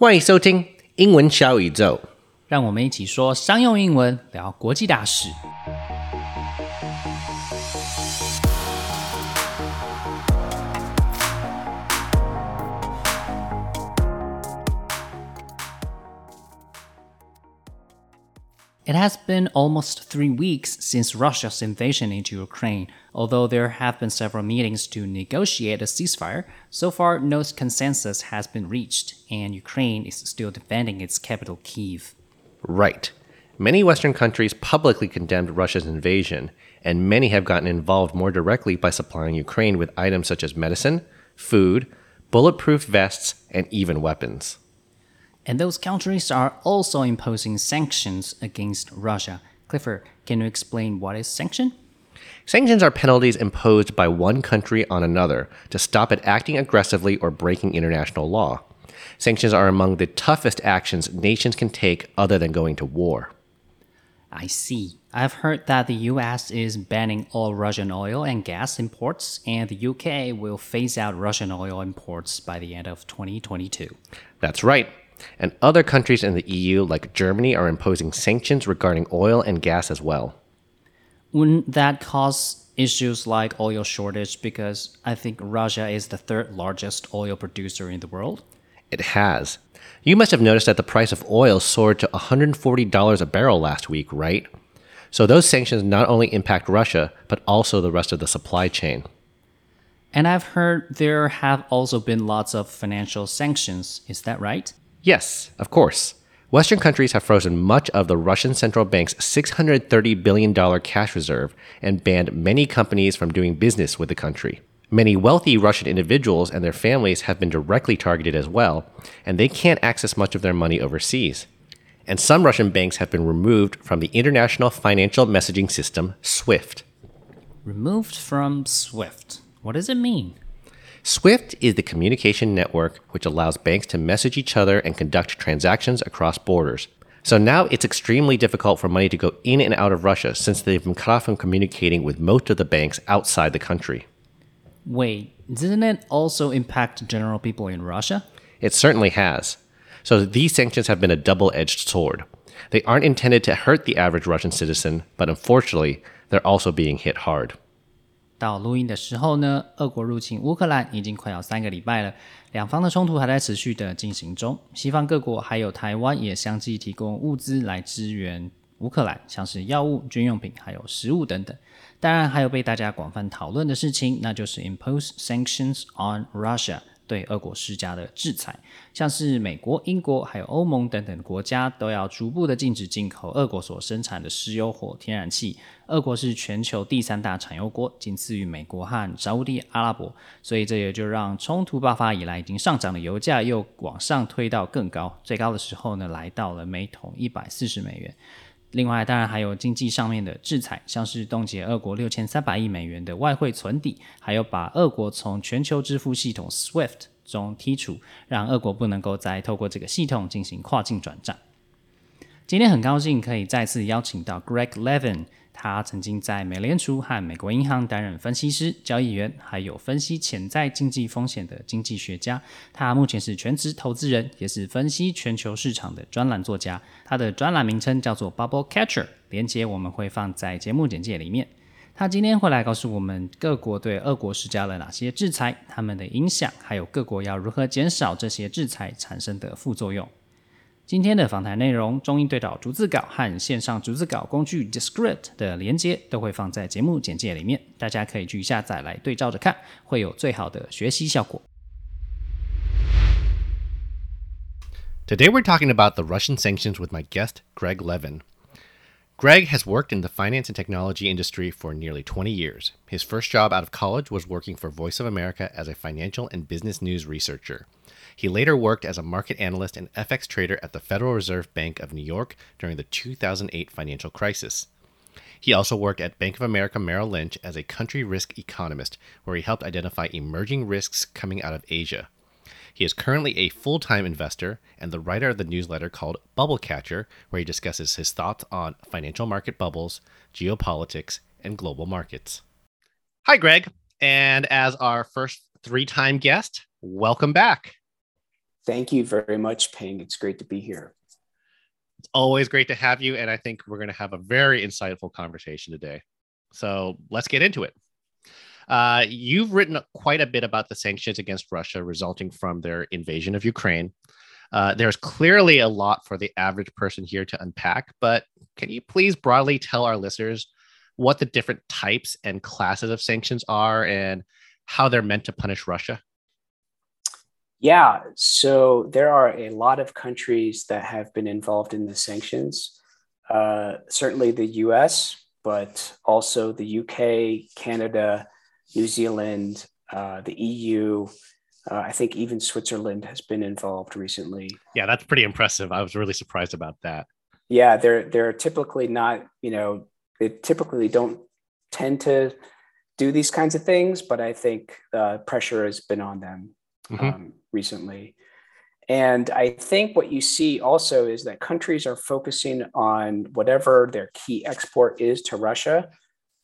欢迎收听英文小宇宙。让我们一起说商用英文，聊国际大事。It has been almost three weeks since Russia's invasion into Ukraine. Although there have been several meetings to negotiate a ceasefire, so far no consensus has been reached, and Ukraine is still defending its capital, Kiev. Right. Many Western countries publicly condemned Russia's invasion, and many have gotten involved more directly by supplying Ukraine with items such as medicine, food, bulletproof vests, and even weapons. And those countries are also imposing sanctions against Russia. Clifford, can you explain what is sanction? Sanctions are penalties imposed by one country on another to stop it acting aggressively or breaking international law. Sanctions are among the toughest actions nations can take other than going to war. I see. I've heard that the US is banning all Russian oil and gas imports, and the UK will phase out Russian oil imports by the end of 2022. That's right. And other countries in the EU, like Germany, are imposing sanctions regarding oil and gas as well. Wouldn't that cause issues like oil shortage because I think Russia is the third largest oil producer in the world? It has. You must have noticed that the price of oil soared to $140 a barrel last week, right? So those sanctions not only impact Russia, but also the rest of the supply chain. And I've heard there have also been lots of financial sanctions. Is that right? Yes, of course. Western countries have frozen much of the Russian central bank's $630 billion cash reserve and banned many companies from doing business with the country. Many wealthy Russian individuals and their families have been directly targeted as well, and they can't access much of their money overseas. And some Russian banks have been removed from the international financial messaging system, SWIFT. Removed from SWIFT. What does it mean? SWIFT is the communication network which allows banks to message each other and conduct transactions across borders. So now it's extremely difficult for money to go in and out of Russia since they've been cut off from communicating with most of the banks outside the country. Wait, didn't it also impact general people in Russia? It certainly has. So these sanctions have been a double edged sword. They aren't intended to hurt the average Russian citizen, but unfortunately, they're also being hit hard. 到录音的时候呢，俄国入侵乌克兰已经快要三个礼拜了，两方的冲突还在持续的进行中。西方各国还有台湾也相继提供物资来支援乌克兰，像是药物、军用品还有食物等等。当然，还有被大家广泛讨论的事情，那就是 impose sanctions on Russia。对俄国施加的制裁，像是美国、英国还有欧盟等等国家都要逐步的禁止进口俄国所生产的石油或天然气。俄国是全球第三大产油国，仅次于美国和沙地阿拉伯，所以这也就让冲突爆发以来已经上涨的油价又往上推到更高，最高的时候呢来到了每桶一百四十美元。另外，当然还有经济上面的制裁，像是冻结俄国六千三百亿美元的外汇存底，还有把俄国从全球支付系统 SWIFT 中剔除，让俄国不能够再透过这个系统进行跨境转账。今天很高兴可以再次邀请到 Greg Levin。他曾经在美联储和美国银行担任分析师、交易员，还有分析潜在经济风险的经济学家。他目前是全职投资人，也是分析全球市场的专栏作家。他的专栏名称叫做 Bubble Catcher，连接我们会放在节目简介里面。他今天会来告诉我们各国对俄国施加了哪些制裁，他们的影响，还有各国要如何减少这些制裁产生的副作用。今天的访谈内容，中英对照逐字稿和线上逐字稿工具 Descript 的连接都会放在节目简介里面，大家可以去下载来对照着看，会有最好的学习效果。Today we're talking about the Russian sanctions with my guest, Greg Levin. Greg has worked in the finance and technology industry for nearly 20 years. His first job out of college was working for Voice of America as a financial and business news researcher. He later worked as a market analyst and FX trader at the Federal Reserve Bank of New York during the 2008 financial crisis. He also worked at Bank of America Merrill Lynch as a country risk economist, where he helped identify emerging risks coming out of Asia. He is currently a full time investor and the writer of the newsletter called Bubble Catcher, where he discusses his thoughts on financial market bubbles, geopolitics, and global markets. Hi, Greg. And as our first three time guest, welcome back. Thank you very much, Ping. It's great to be here. It's always great to have you. And I think we're going to have a very insightful conversation today. So let's get into it. Uh, you've written quite a bit about the sanctions against Russia resulting from their invasion of Ukraine. Uh, there's clearly a lot for the average person here to unpack, but can you please broadly tell our listeners what the different types and classes of sanctions are and how they're meant to punish Russia? Yeah, so there are a lot of countries that have been involved in the sanctions. Uh, certainly the US, but also the UK, Canada, New Zealand, uh, the EU. Uh, I think even Switzerland has been involved recently. Yeah, that's pretty impressive. I was really surprised about that. Yeah, they're they're typically not, you know, they typically don't tend to do these kinds of things, but I think uh, pressure has been on them mm-hmm. um, recently. And I think what you see also is that countries are focusing on whatever their key export is to Russia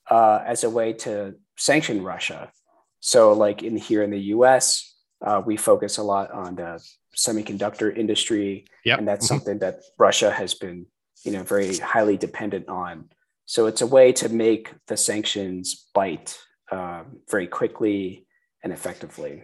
uh, as a way to sanction Russia. So, like in here in the U.S., uh, we focus a lot on the semiconductor industry, yep. and that's mm-hmm. something that Russia has been, you know, very highly dependent on. So, it's a way to make the sanctions bite uh, very quickly and effectively.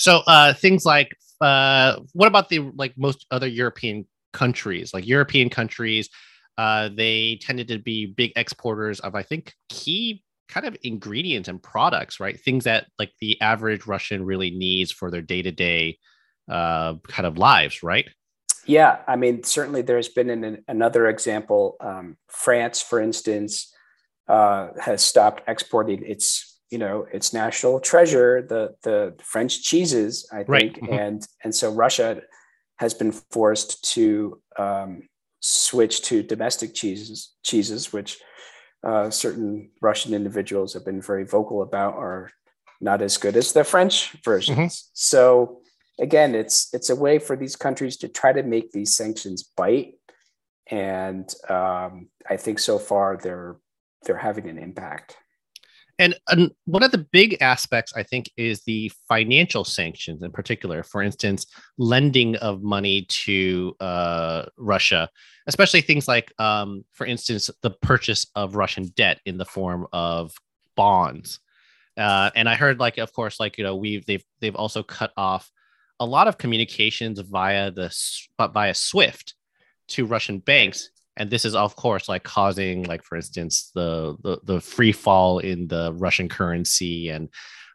So, uh, things like uh, what about the like most other European countries? Like European countries, uh, they tended to be big exporters of, I think, key kind of ingredients and products, right? Things that like the average Russian really needs for their day to day kind of lives, right? Yeah, I mean, certainly there's been an, another example. Um, France, for instance, uh, has stopped exporting its, you know, its national treasure, the the French cheeses, I think, right. mm-hmm. and and so Russia has been forced to um, switch to domestic cheeses, cheeses, which uh, certain Russian individuals have been very vocal about are not as good as the French versions. Mm-hmm. So again, it's it's a way for these countries to try to make these sanctions bite, and um, I think so far they're they're having an impact. And, and one of the big aspects, I think, is the financial sanctions in particular. For instance, lending of money to uh, Russia, especially things like, um, for instance, the purchase of Russian debt in the form of bonds. Uh, and I heard, like, of course, like you know, we've they've they've also cut off a lot of communications via the via SWIFT to Russian banks and this is of course like causing like for instance the, the the free fall in the russian currency and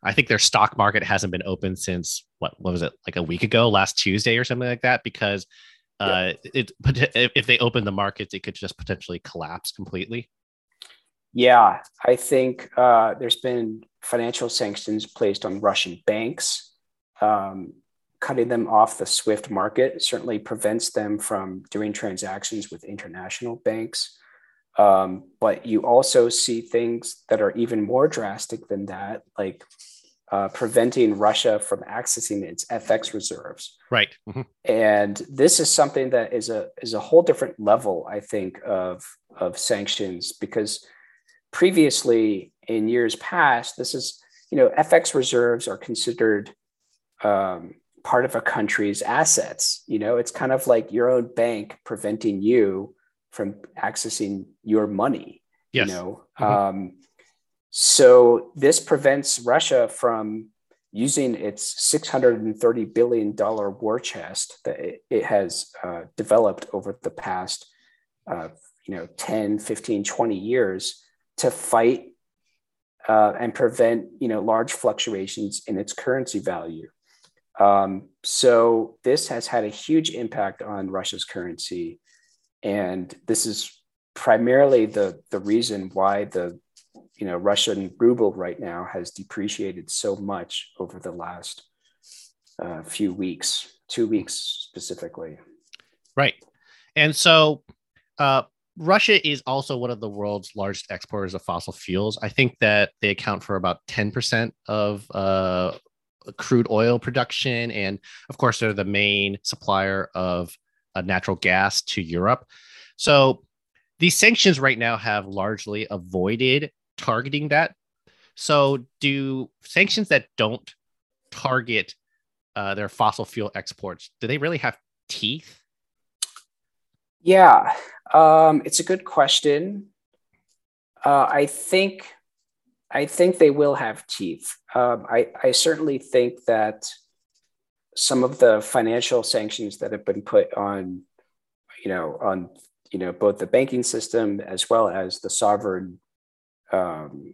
i think their stock market hasn't been open since what, what was it like a week ago last tuesday or something like that? Because uh it if they open the markets it could just potentially collapse completely. Yeah i think uh there's been financial sanctions placed on russian banks. Um, cutting them off the SWIFT market certainly prevents them from doing transactions with international banks. Um, but you also see things that are even more drastic than that, like uh, preventing Russia from accessing its FX reserves. Right. Mm-hmm. And this is something that is a is a whole different level, I think, of of sanctions because previously in years past, this is you know FX reserves are considered um, part of a country's assets. You know, it's kind of like your own bank preventing you from accessing your money. Yes. You know, mm-hmm. um, so this prevents Russia from using its 630 billion dollar war chest that it, has uh, developed over the past uh, you know 10 15 20 years to fight uh, and prevent you know large fluctuations in its currency value um, so this has had a huge impact on Russia's currency, and this is primarily the the reason why the you know Russian ruble right now has depreciated so much over the last uh, few weeks, two weeks specifically. Right, and so uh, Russia is also one of the world's largest exporters of fossil fuels. I think that they account for about 10% of uh, crude oil production. And of course, they're the main supplier of uh, natural gas to Europe. So these sanctions right now have largely avoided targeting that. So, do sanctions that don't target uh, their fossil fuel exports, do they really have teeth? Yeah, um, it's a good question. Uh, I think I think they will have teeth. Um, I, I certainly think that some of the financial sanctions that have been put on, you know, on you know both the banking system as well as the sovereign um,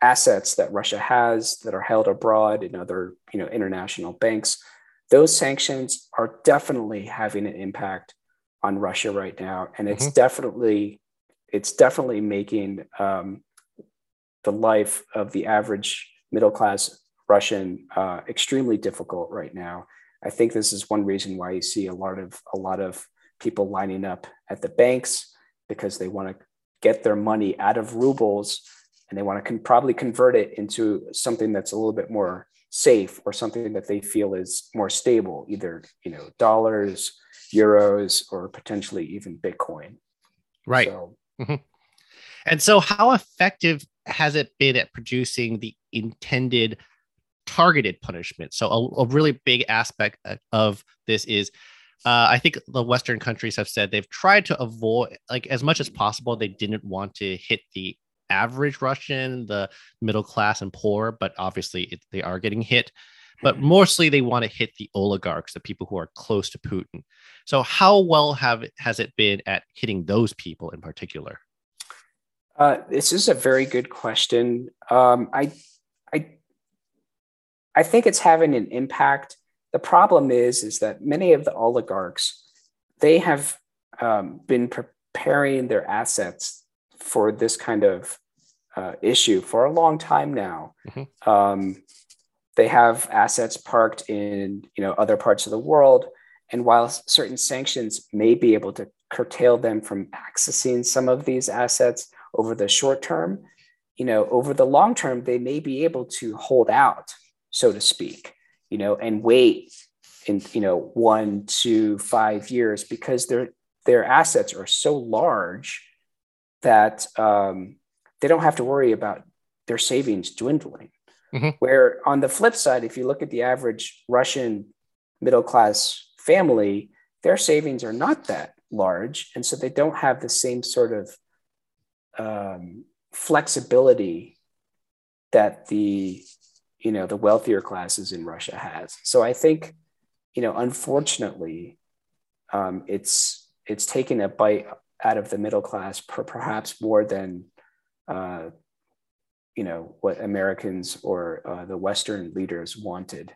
assets that Russia has that are held abroad in other you know international banks, those sanctions are definitely having an impact on Russia right now, and it's mm-hmm. definitely it's definitely making um, the life of the average middle class Russian uh, extremely difficult right now. I think this is one reason why you see a lot of a lot of people lining up at the banks because they want to get their money out of rubles and they want to con- probably convert it into something that's a little bit more safe or something that they feel is more stable, either you know dollars, euros, or potentially even Bitcoin. Right. So, mm-hmm. And so, how effective has it been at producing the intended targeted punishment? So, a, a really big aspect of this is. Uh, I think the Western countries have said they've tried to avoid, like, as much as possible, they didn't want to hit the average Russian, the middle class and poor, but obviously it, they are getting hit. But mm-hmm. mostly they want to hit the oligarchs, the people who are close to Putin. So how well have has it been at hitting those people in particular? Uh, this is a very good question. Um, I, I, I think it's having an impact. The problem is, is that many of the oligarchs, they have um, been preparing their assets for this kind of uh, issue for a long time now. Mm-hmm. Um, they have assets parked in you know other parts of the world, and while certain sanctions may be able to curtail them from accessing some of these assets over the short term, you know over the long term they may be able to hold out, so to speak, you know, and wait in you know one to five years because their their assets are so large that um, they don't have to worry about their savings dwindling. Mm-hmm. Where on the flip side, if you look at the average Russian middle class family, their savings are not that large. And so they don't have the same sort of um, flexibility that the you know the wealthier classes in Russia has. So I think you know unfortunately um, it's it's taken a bite out of the middle class, per, perhaps more than uh, you know what Americans or uh, the Western leaders wanted.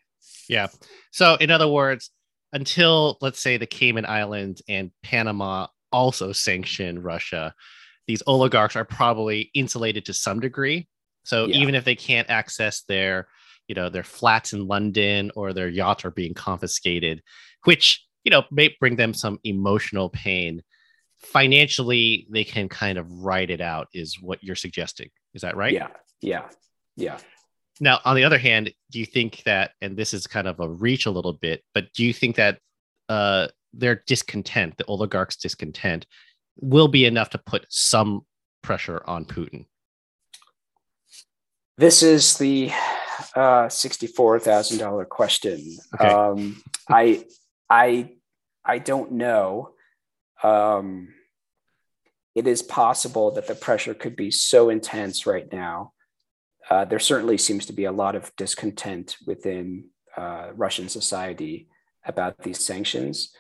Yeah. So, in other words, until let's say the Cayman Islands and Panama also sanction Russia, these oligarchs are probably insulated to some degree. So yeah. even if they can't access their, you know, their flats in London or their yachts are being confiscated, which you know may bring them some emotional pain financially they can kind of write it out is what you're suggesting. Is that right? Yeah. Yeah. Yeah. Now on the other hand do you think that and this is kind of a reach a little bit but do you think that uh their discontent the oligarchs discontent will be enough to put some pressure on putin this is the uh, $64000 question okay. um, i i i don't know um, it is possible that the pressure could be so intense right now. Uh, there certainly seems to be a lot of discontent within uh, Russian society about these sanctions.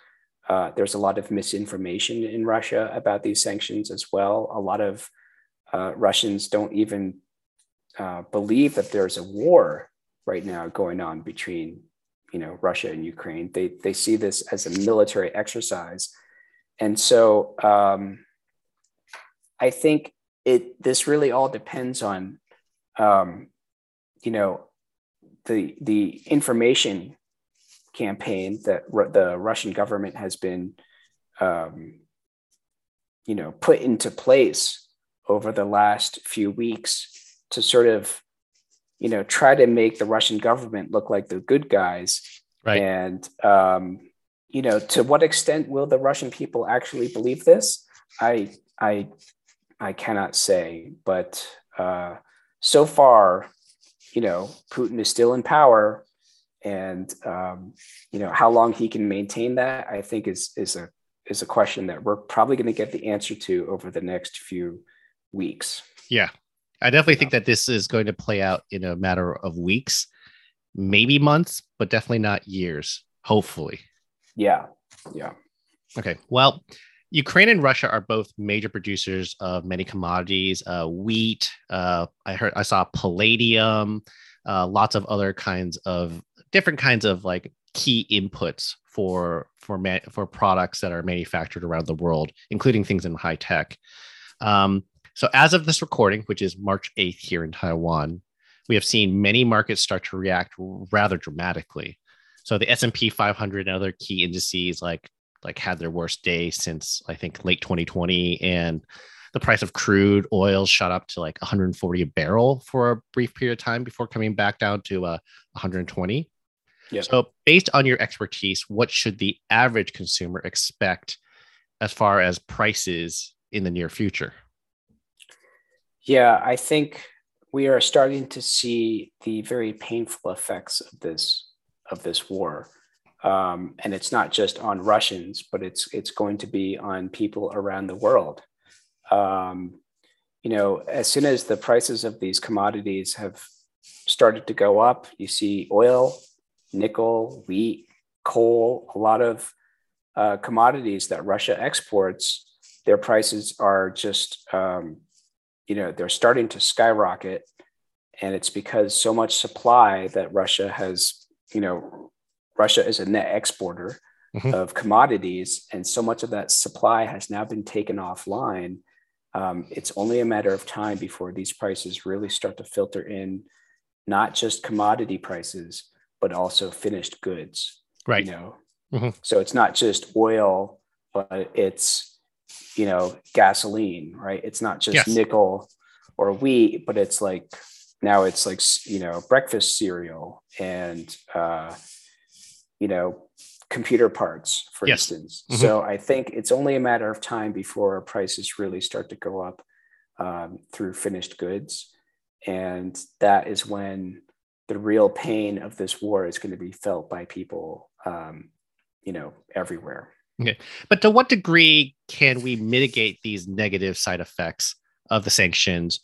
Uh, there's a lot of misinformation in Russia about these sanctions as well. A lot of uh, Russians don't even uh, believe that there's a war right now going on between, you know, Russia and Ukraine. They they see this as a military exercise and so um, I think it this really all depends on um, you know the the information campaign that r- the Russian government has been um, you know put into place over the last few weeks to sort of you know try to make the Russian government look like the good guys right. and um, you know, to what extent will the Russian people actually believe this? I I I cannot say, but uh, so far, you know, Putin is still in power, and um, you know how long he can maintain that, I think is is a is a question that we're probably going to get the answer to over the next few weeks. Yeah, I definitely think that this is going to play out in a matter of weeks, maybe months, but definitely not years. Hopefully. Yeah. Yeah. Okay. Well, Ukraine and Russia are both major producers of many commodities, uh, wheat. Uh, I heard, I saw palladium, uh, lots of other kinds of different kinds of like key inputs for for ma- for products that are manufactured around the world, including things in high tech. Um, so, as of this recording, which is March 8th here in Taiwan, we have seen many markets start to react rather dramatically. So, the S&P 500 and other key indices like like had their worst day since I think late 2020 and the price of crude oil shot up to like 140 a barrel for a brief period of time before coming back down to uh, 120. Yep. So, based on your expertise, what should the average consumer expect as far as prices in the near future? Yeah, I think we are starting to see the very painful effects of this of this war um, and it's not just on Russians, but it's it's going to be on people around the world. Um, you know, as soon as the prices of these commodities have started to go up, you see oil, nickel, wheat, coal, a lot of uh, commodities that Russia exports. Their prices are just, um, you know, they're starting to skyrocket, and it's because so much supply that Russia has, you know, Russia is a net exporter mm-hmm. of commodities, and so much of that supply has now been taken offline. Um, it's only a matter of time before these prices really start to filter in, not just commodity prices, but also finished goods. Right. You know, mm-hmm. so it's not just oil, but it's you know gasoline, right? It's not just yes. nickel or wheat, but it's like now it's like you know breakfast cereal and uh, you know, computer parts, for yes. instance. Mm-hmm. So I think it's only a matter of time before prices really start to go up um, through finished goods. And that is when the real pain of this war is going to be felt by people, um, you know, everywhere. Okay. But to what degree can we mitigate these negative side effects of the sanctions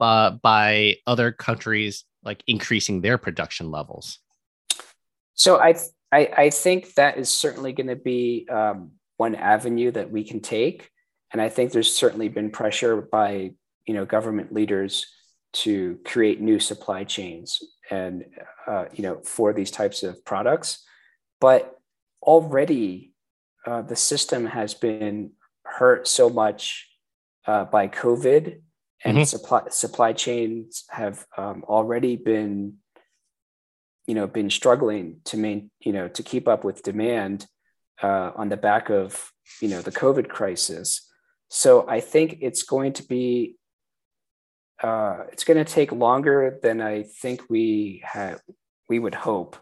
uh, by other countries like increasing their production levels? So I, I, I think that is certainly going to be um, one avenue that we can take, and I think there's certainly been pressure by you know government leaders to create new supply chains and uh, you know for these types of products, but already uh, the system has been hurt so much uh, by COVID, and mm-hmm. supply supply chains have um, already been you know been struggling to main you know to keep up with demand uh, on the back of you know the COVID crisis. So I think it's going to be uh, it's going to take longer than I think we had we would hope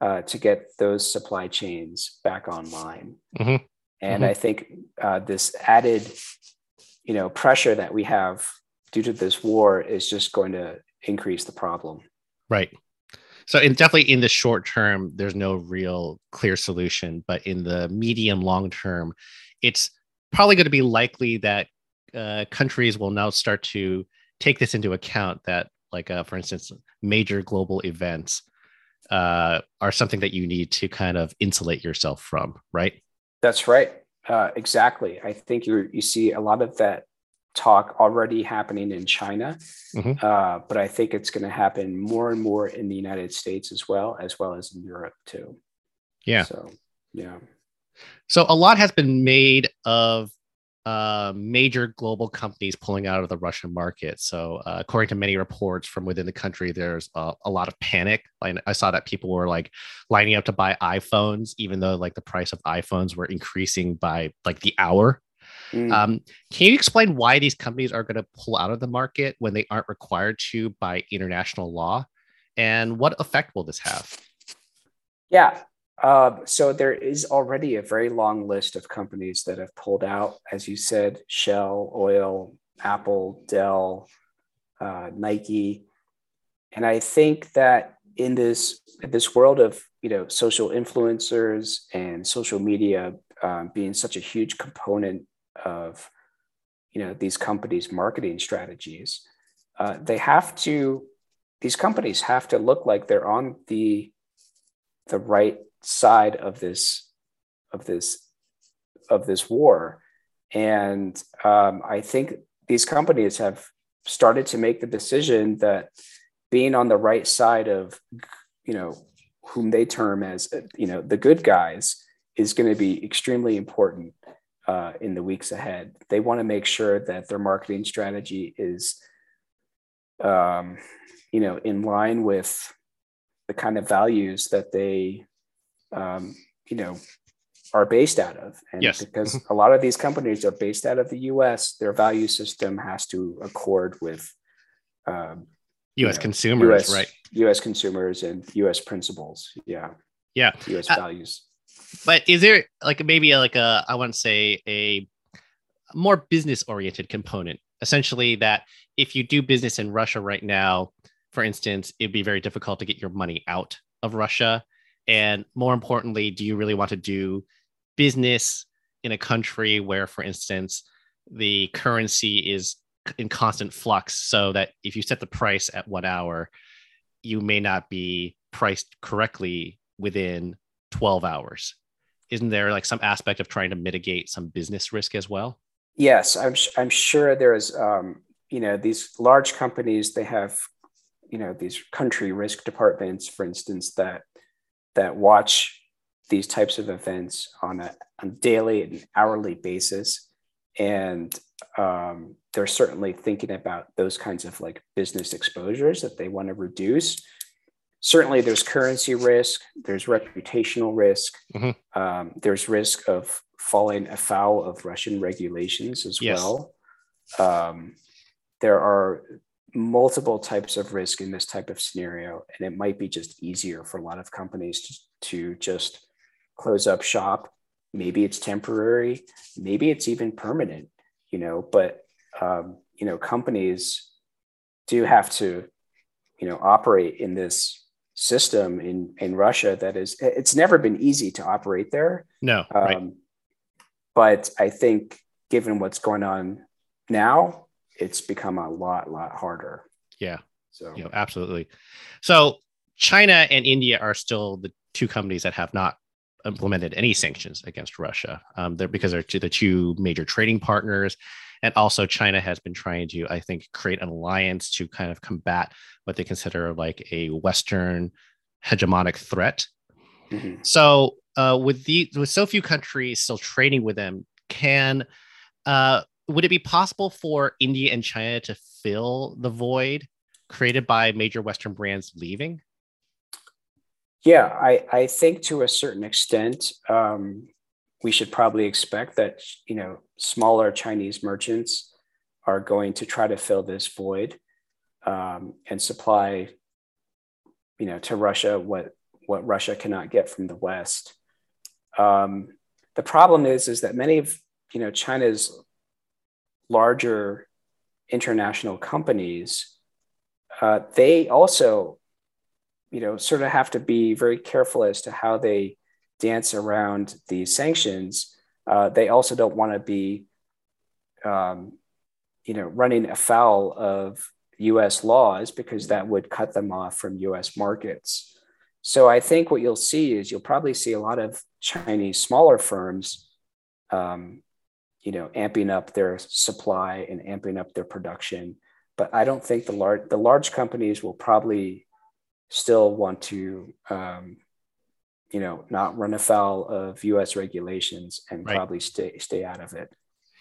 uh, to get those supply chains back online. Mm-hmm. And mm-hmm. I think uh, this added you know pressure that we have due to this war is just going to increase the problem. Right. So, in definitely in the short term, there's no real clear solution, but in the medium long term, it's probably going to be likely that uh, countries will now start to take this into account. That, like, uh, for instance, major global events uh, are something that you need to kind of insulate yourself from, right? That's right. Uh, exactly. I think you you see a lot of that talk already happening in China, mm-hmm. uh, but I think it's going to happen more and more in the United States as well, as well as in Europe too. Yeah. So, yeah. So a lot has been made of uh, major global companies pulling out of the Russian market. So, uh, according to many reports from within the country, there's a, a lot of panic. I, I saw that people were like lining up to buy iPhones, even though like the price of iPhones were increasing by like the hour Mm. Um, can you explain why these companies are going to pull out of the market when they aren't required to by international law? And what effect will this have? Yeah. Uh, so there is already a very long list of companies that have pulled out, as you said, Shell, Oil, Apple, Dell, uh, Nike. And I think that in this this world of you know social influencers and social media um, being such a huge component of you know these companies' marketing strategies, uh, they have to these companies have to look like they're on the the right side of this of this of this war. And um, i think these companies have started to make the decision that being on the right side of you know whom they term as you know the good guys is going to be extremely important uh, in the weeks ahead. They want to make sure that their marketing strategy is um, you know in line with the kind of values that they um, you know are based out of. And yes. because a lot of these companies are based out of the us their value system has to accord with um, us know, consumers US, right. Us consumers and us principles. Yeah. Yeah. Us uh, values. but is there like maybe like a i want to say a more business oriented component essentially that if you do business in russia right now for instance, it'd be very difficult to get your money out of Russia. And more importantly, do you really want to do business in a country where, for instance, the currency is in constant flux so that if you set the price at one hour, you may not be priced correctly within 12 hours? Isn't there like some aspect of trying to mitigate some business risk as well? Yes, I'm, I'm sure there's, um, you know, these large companies, they have you know these country risk departments, for instance, that that watch these types of events on a on daily and hourly basis, and um, they're certainly thinking about those kinds of like business exposures that they want to reduce. Certainly, there's currency risk, there's reputational risk, mm-hmm. um, there's risk of falling afoul of Russian regulations as yes. well. Um, there are multiple types of risk in this type of scenario and it might be just easier for a lot of companies to, to just close up shop maybe it's temporary maybe it's even permanent you know but um, you know companies do have to you know operate in this system in in russia that is it's never been easy to operate there no um, right. but i think given what's going on now it's become a lot, lot harder. Yeah. So, yeah, absolutely. So, China and India are still the two companies that have not implemented any sanctions against Russia. Um, they're because they're the two major trading partners. And also, China has been trying to, I think, create an alliance to kind of combat what they consider like a Western hegemonic threat. Mm-hmm. So, uh, with the with so few countries still trading with them, can uh, would it be possible for India and China to fill the void created by major Western brands leaving? Yeah, I, I think to a certain extent, um, we should probably expect that you know smaller Chinese merchants are going to try to fill this void um, and supply, you know, to Russia what what Russia cannot get from the West. Um, the problem is is that many of you know China's larger international companies, uh, they also, you know, sort of have to be very careful as to how they dance around these sanctions. Uh, they also don't want to be, um, you know, running afoul of U.S. laws because that would cut them off from U.S. markets. So I think what you'll see is you'll probably see a lot of Chinese smaller firms um, you know, amping up their supply and amping up their production. But I don't think the large the large companies will probably still want to, um, you know, not run afoul of U.S. regulations and right. probably stay stay out of it.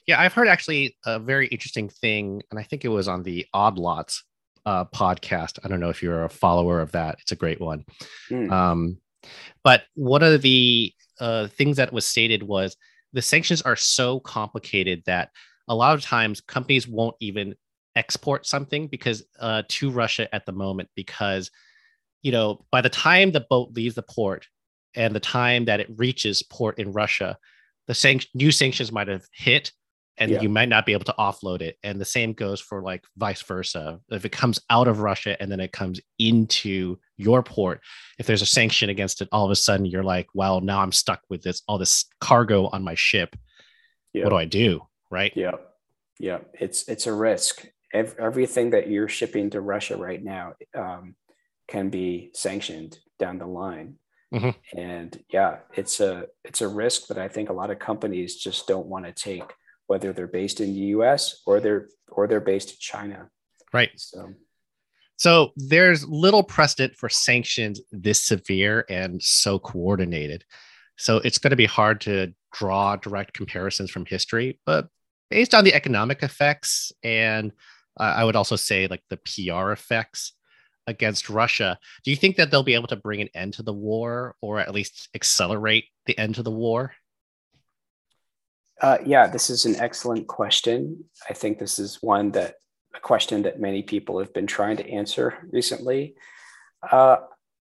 Yeah, I've heard actually a very interesting thing, and I think it was on the Odd Lots uh, podcast. I don't know if you're a follower of that; it's a great one. Mm. Um, but one of the uh, things that was stated was the sanctions are so complicated that a lot of times companies won't even export something because uh, to Russia at the moment because you know by the time the boat leaves the port and the time that it reaches port in Russia, the san- new sanctions might have hit and Yeah. you might not be able to offload it. And the same goes for like vice versa. If it comes out of Russia and then it comes into your port, if there's a sanction against it, all of a sudden you're like, well, now I'm stuck with this all this cargo on my ship. Yeah. What do I do? Right? Yeah, yeah, it's it's a risk. Ev- everything that you're shipping to Russia right now um, can be sanctioned down the line, Mhm. and yeah, it's a it's a risk that I think a lot of companies just don't want to take, whether they're based in the U.S. or they're or they're based in China. Right. So So there's little precedent for sanctions this severe and so coordinated. So it's going to be hard to draw direct comparisons from history, but based on the economic effects and uh, I would also say like the PR effects against Russia, do you think that they'll be able to bring an end to the war or at least accelerate the end to the war? Uh, yeah, this is an excellent question. I think this is one that a question that many people have been trying to answer recently. Uh,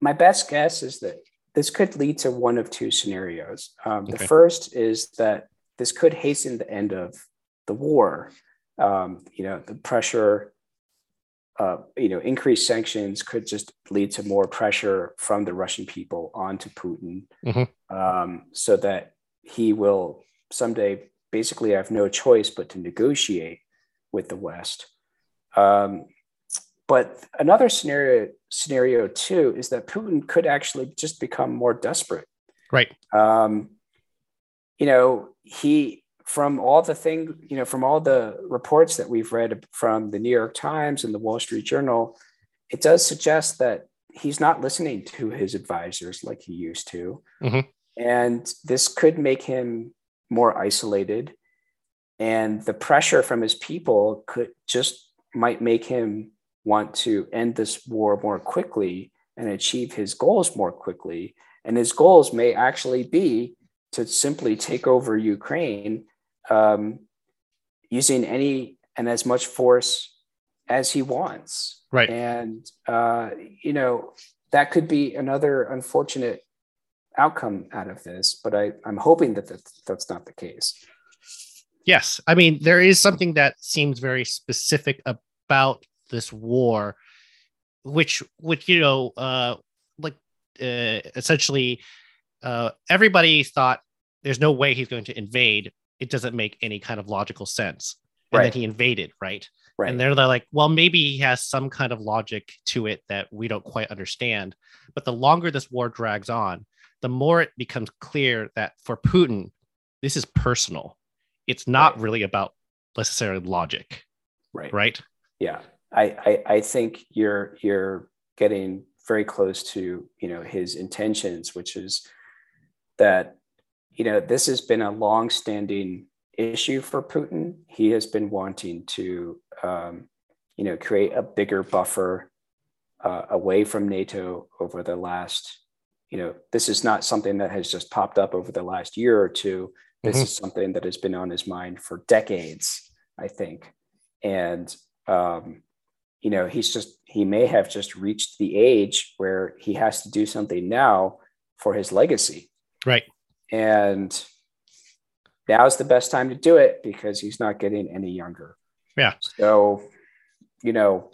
my best guess is that this could lead to one of two scenarios. Um, Okay. The first is that this could hasten the end of the war. Um, you know, the pressure, uh, you know, increased sanctions could just lead to more pressure from the Russian people onto Putin, Mhm. um, so that he will someday basically I have no choice but to negotiate with the West. Um, but another scenario, scenario too, is that Putin could actually just become more desperate. Right. Um, you know, he from all the thing, you know, from all the reports that we've read from the New York Times and the Wall Street Journal, it does suggest that he's not listening to his advisors like he used to. Mhm. And this could make him more isolated. And the pressure from his people could just might make him want to end this war more quickly and achieve his goals more quickly. And his goals may actually be to simply take over Ukraine um, using any and as much force as he wants. Right. And, uh, you know, that could be another unfortunate outcome out of this, but I, I'm hoping that that's, that's not the case. Yes, I mean there is something that seems very specific about this war, which, which you know, uh, like uh, essentially, uh, everybody thought there's no way he's going to invade. It doesn't make any kind of logical sense, and Right. then he invaded, right? Right. And they're like, well, maybe he has some kind of logic to it that we don't quite understand. But the longer this war drags on, the more it becomes clear that for Putin, this is personal. It's not Right. really about necessarily logic, right. right? Yeah. I, I, I think you're, you're getting very close to, you know, his intentions, which is that, you know, this has been a long-standing issue for Putin. He has been wanting to, um, you know, create a bigger buffer uh, away from NATO over the last, you know, this is not something that has just popped up over the last year or two. This Mhm. is something that has been on his mind for decades, I think. And, um, you know, he's just, he may have just reached the age where he has to do something now for his legacy. Right. And now's the best time to do it because he's not getting any younger. Yeah. So, you know,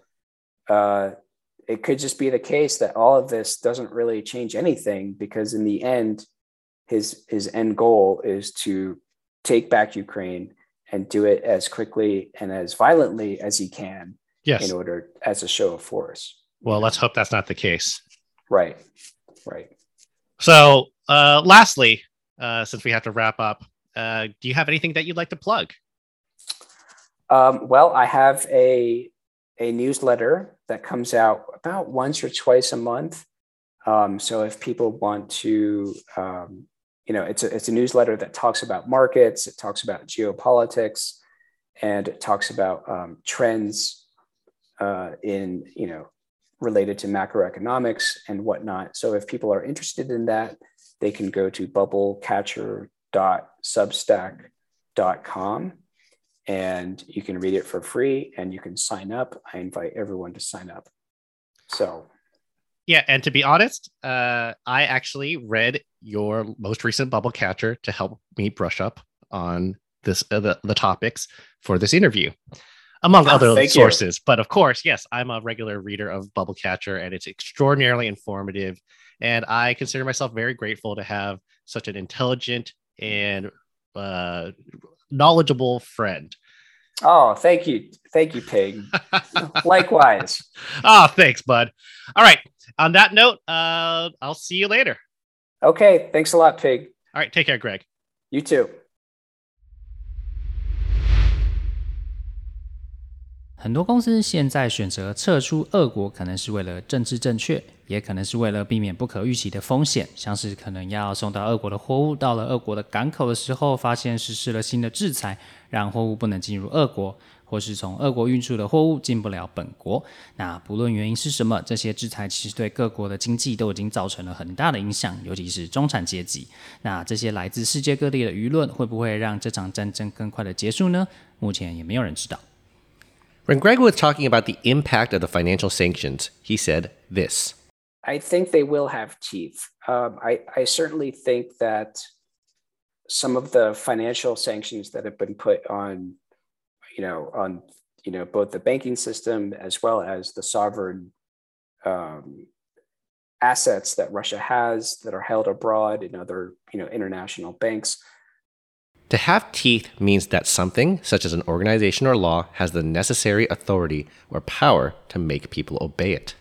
uh, it could just be the case that all of this doesn't really change anything because in the end, his his end goal is to take back Ukraine and do it as quickly and as violently as he can Yes. in order as a show of force. well, let's hope that's not the case. Right. Right. So, uh, lastly, uh, since we have to wrap up, uh, do you have anything that you'd like to plug? Um, well, I have a a newsletter that comes out about once or twice a month. Um, so if people want to, um, you know, it's a it's a newsletter that talks about markets, it talks about geopolitics, and it talks about um, trends uh, in you know related to macroeconomics and whatnot. So if people are interested in that, they can go to bubblecatcher.substack.com and you can read it for free and you can sign up. I invite everyone to sign up. So, Yeah, and to be honest, uh, I actually read your most recent bubble catcher to help me brush up on this uh, the, the topics for this interview, among Ah, other thank you. sources. But of course, yes, I'm a regular reader of Bubble Catcher, and it's extraordinarily informative. And I consider myself very grateful to have such an intelligent and uh, knowledgeable friend. Oh, thank you. Thank you, Pig. Likewise. Ah, thanks, bud. All right. On that note, uh, I'll see you later. Okay. Thanks a lot, Pig. All right. Take care, Greg. You too. 很也可能是为了避免不可预期的风险，像是可能要送到俄国的货物到了俄国的港口的时候，发现实施了新的制裁，让货物不能进入俄国，或是从俄国运输的货物进不了本国。那不论原因是什么，这些制裁其实对各国的经济都已经造成了很大的影响，尤其是中产阶级。那这些来自世界各地的舆论，会不会让这场战争更快的结束呢？目前也没有人知道。When Greg was talking about the impact of the financial sanctions, he said this. I think they will have teeth. Um, I, I certainly think that some of the financial sanctions that have been put on, you know, on you know both the banking system as well as the sovereign um, assets that Russia has that are held abroad in other you know international banks. To have teeth means that something, such as an organization or law, has the necessary authority or power to make people obey it.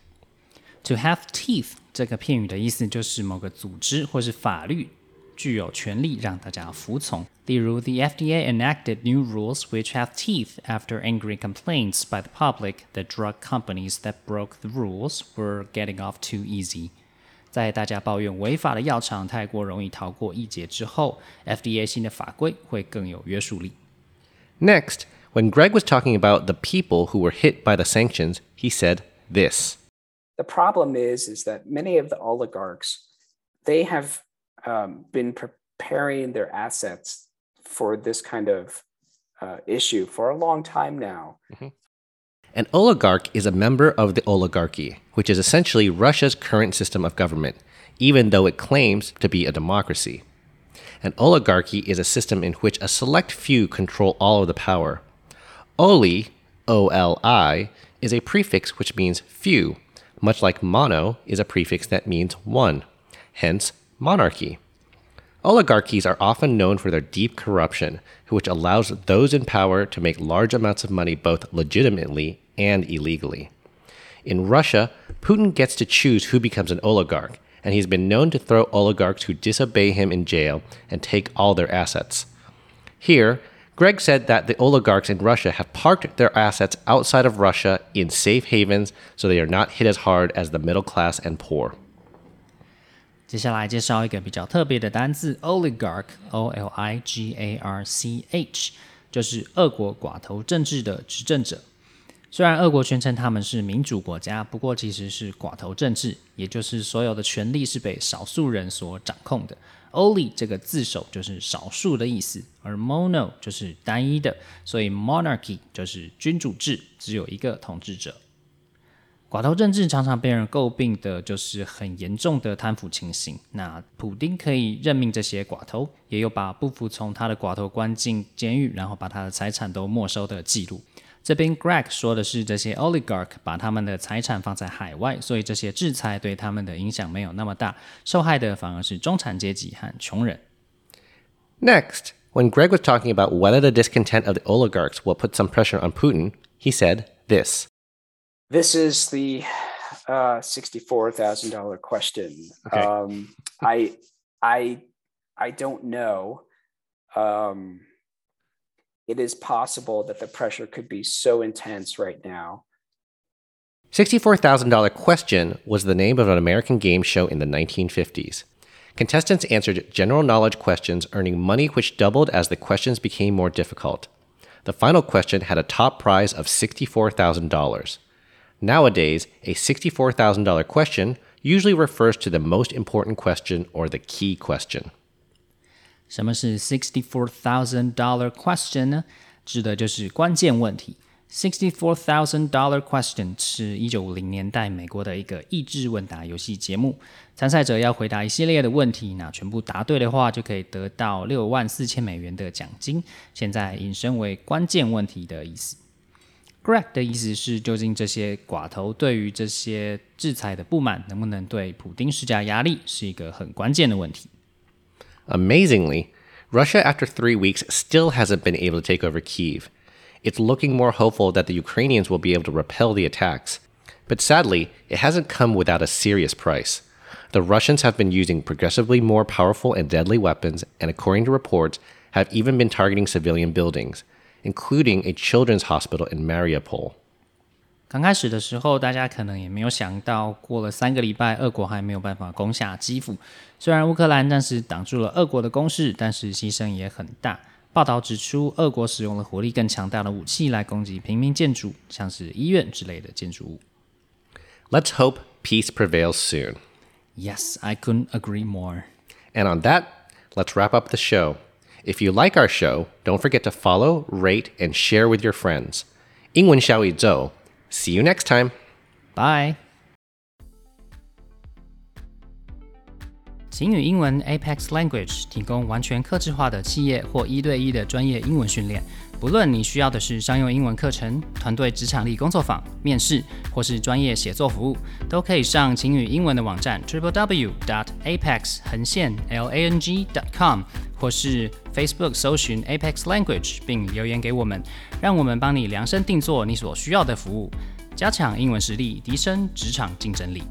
To have teeth 这个片语的意思就是某个组织或是法律具有权利让大家服从。例如，the FDA enacted new rules which have teeth after angry complaints by the public that drug companies that broke the rules were getting off too easy。在大家抱怨违法的药厂太过容易逃过一劫之后，FDA 新的法规会更有约束力。 Next, when Greg was talking about the people who were hit by the sanctions, he said this. The problem is is that many of the oligarchs they have um, been preparing their assets for this kind of uh, issue for a long time now. An oligarch is a member of the oligarchy, which is essentially Russia's current system of government, even though it claims to be a democracy. An oligarchy is a system in which a select few control all of the power. Oli, O L I, is a prefix which means few, much like mono is a prefix that means one, hence monarchy. Oligarchies are often known for their deep corruption, which allows those in power to make large amounts of money both legitimately and illegally. In Russia, Putin gets to choose who becomes an oligarch, and he's been known to throw oligarchs who disobey him in jail and take all their assets. Here, Greg said that the oligarchs in Russia have parked their assets outside of Russia in safe havens so they are not hit as hard as the middle class and poor. 接下来介绍一个比较特别的单字 oligarch，o l i g a r c h，就是俄国寡头政治的执政者。 虽然俄国宣称他们是民主国家，不过其实是寡头政治，也就是所有的权力是被少数人所掌控的。Oli 这个字首就是少数的意思，而 mono 就是单一的，所以 monarchy 就是君主制，只有一个统治者。寡头政治常常被人诟病的就是很严重的贪腐情形。那普丁可以任命这些寡头，也有把不服从他的寡头关进监狱，然后把他的财产都没收的记录。这边 Greg 说的是这些 oligarch 把他们的财产放在海外，所以这些制裁对他们的影响没有那么大，受害的反而是中产阶级和穷人。 Next, when Greg was talking about whether the discontent of the oligarchs will put some pressure on Putin, he said this. This is the uh, sixty-four thousand dollar question. Okay. Um, I, I, I don't know. Um, it is possible that the pressure could be so intense right now. $64,000 Question was the name of an American game show in the 1950s. Contestants answered general knowledge questions, earning money which doubled as the questions became more difficult. The final question had a top prize of $64,000. Nowadays, a $64,000 question usually refers to the most important question or the key question. 什么是 sixty-four thousand dollar question 呢？指的就是关键问题。Sixty-four thousand dollar question 是一九五零年代美国的一个益智问答游戏节目，参赛者要回答一系列的问题，那全部答对的话就可以得到六万四千美元的奖金。现在引申为关键问题的意思。Greg 的意思是，究竟这些寡头对于这些制裁的不满，能不能对普丁施加压力，是一个很关键的问题。Amazingly, Russia, after three weeks, still hasn't been able to take over Kiev. It's looking more hopeful that the Ukrainians will be able to repel the attacks. But sadly, it hasn't come without a serious price. The Russians have been using progressively more powerful and deadly weapons, and according to reports, have even been targeting civilian buildings, including a children's hospital in Mariupol. 刚开始的时候，大家可能也没有想到，过了三个礼拜，俄国还没有办法攻下基辅。虽然乌克兰暂时挡住了俄国的攻势，但是牺牲也很大。报道指出，俄国使用了火力更强大的武器来攻击平民建筑，像是医院之类的建筑物。Let's hope peace prevails soon. Yes, I couldn't agree more. And on that, let's wrap up the show. If you like our show, don't forget to follow, rate, and share with your friends. 英文小宇宙 See you next time. Bye. 擎宇英文 Apex Language 提供完全客制化的企业或一对一的专业英文训练。不论你需要的是商用英文课程、团队职场力工作坊、面试，或是专业写作服务，都可以上晴雨英文的网站 triple w dot apex 横线 l a n g dot com，或是 Facebook 搜寻 Apex Language 并留言给我们，让我们帮你量身定做你所需要的服务，加强英文实力，提升职场竞争力。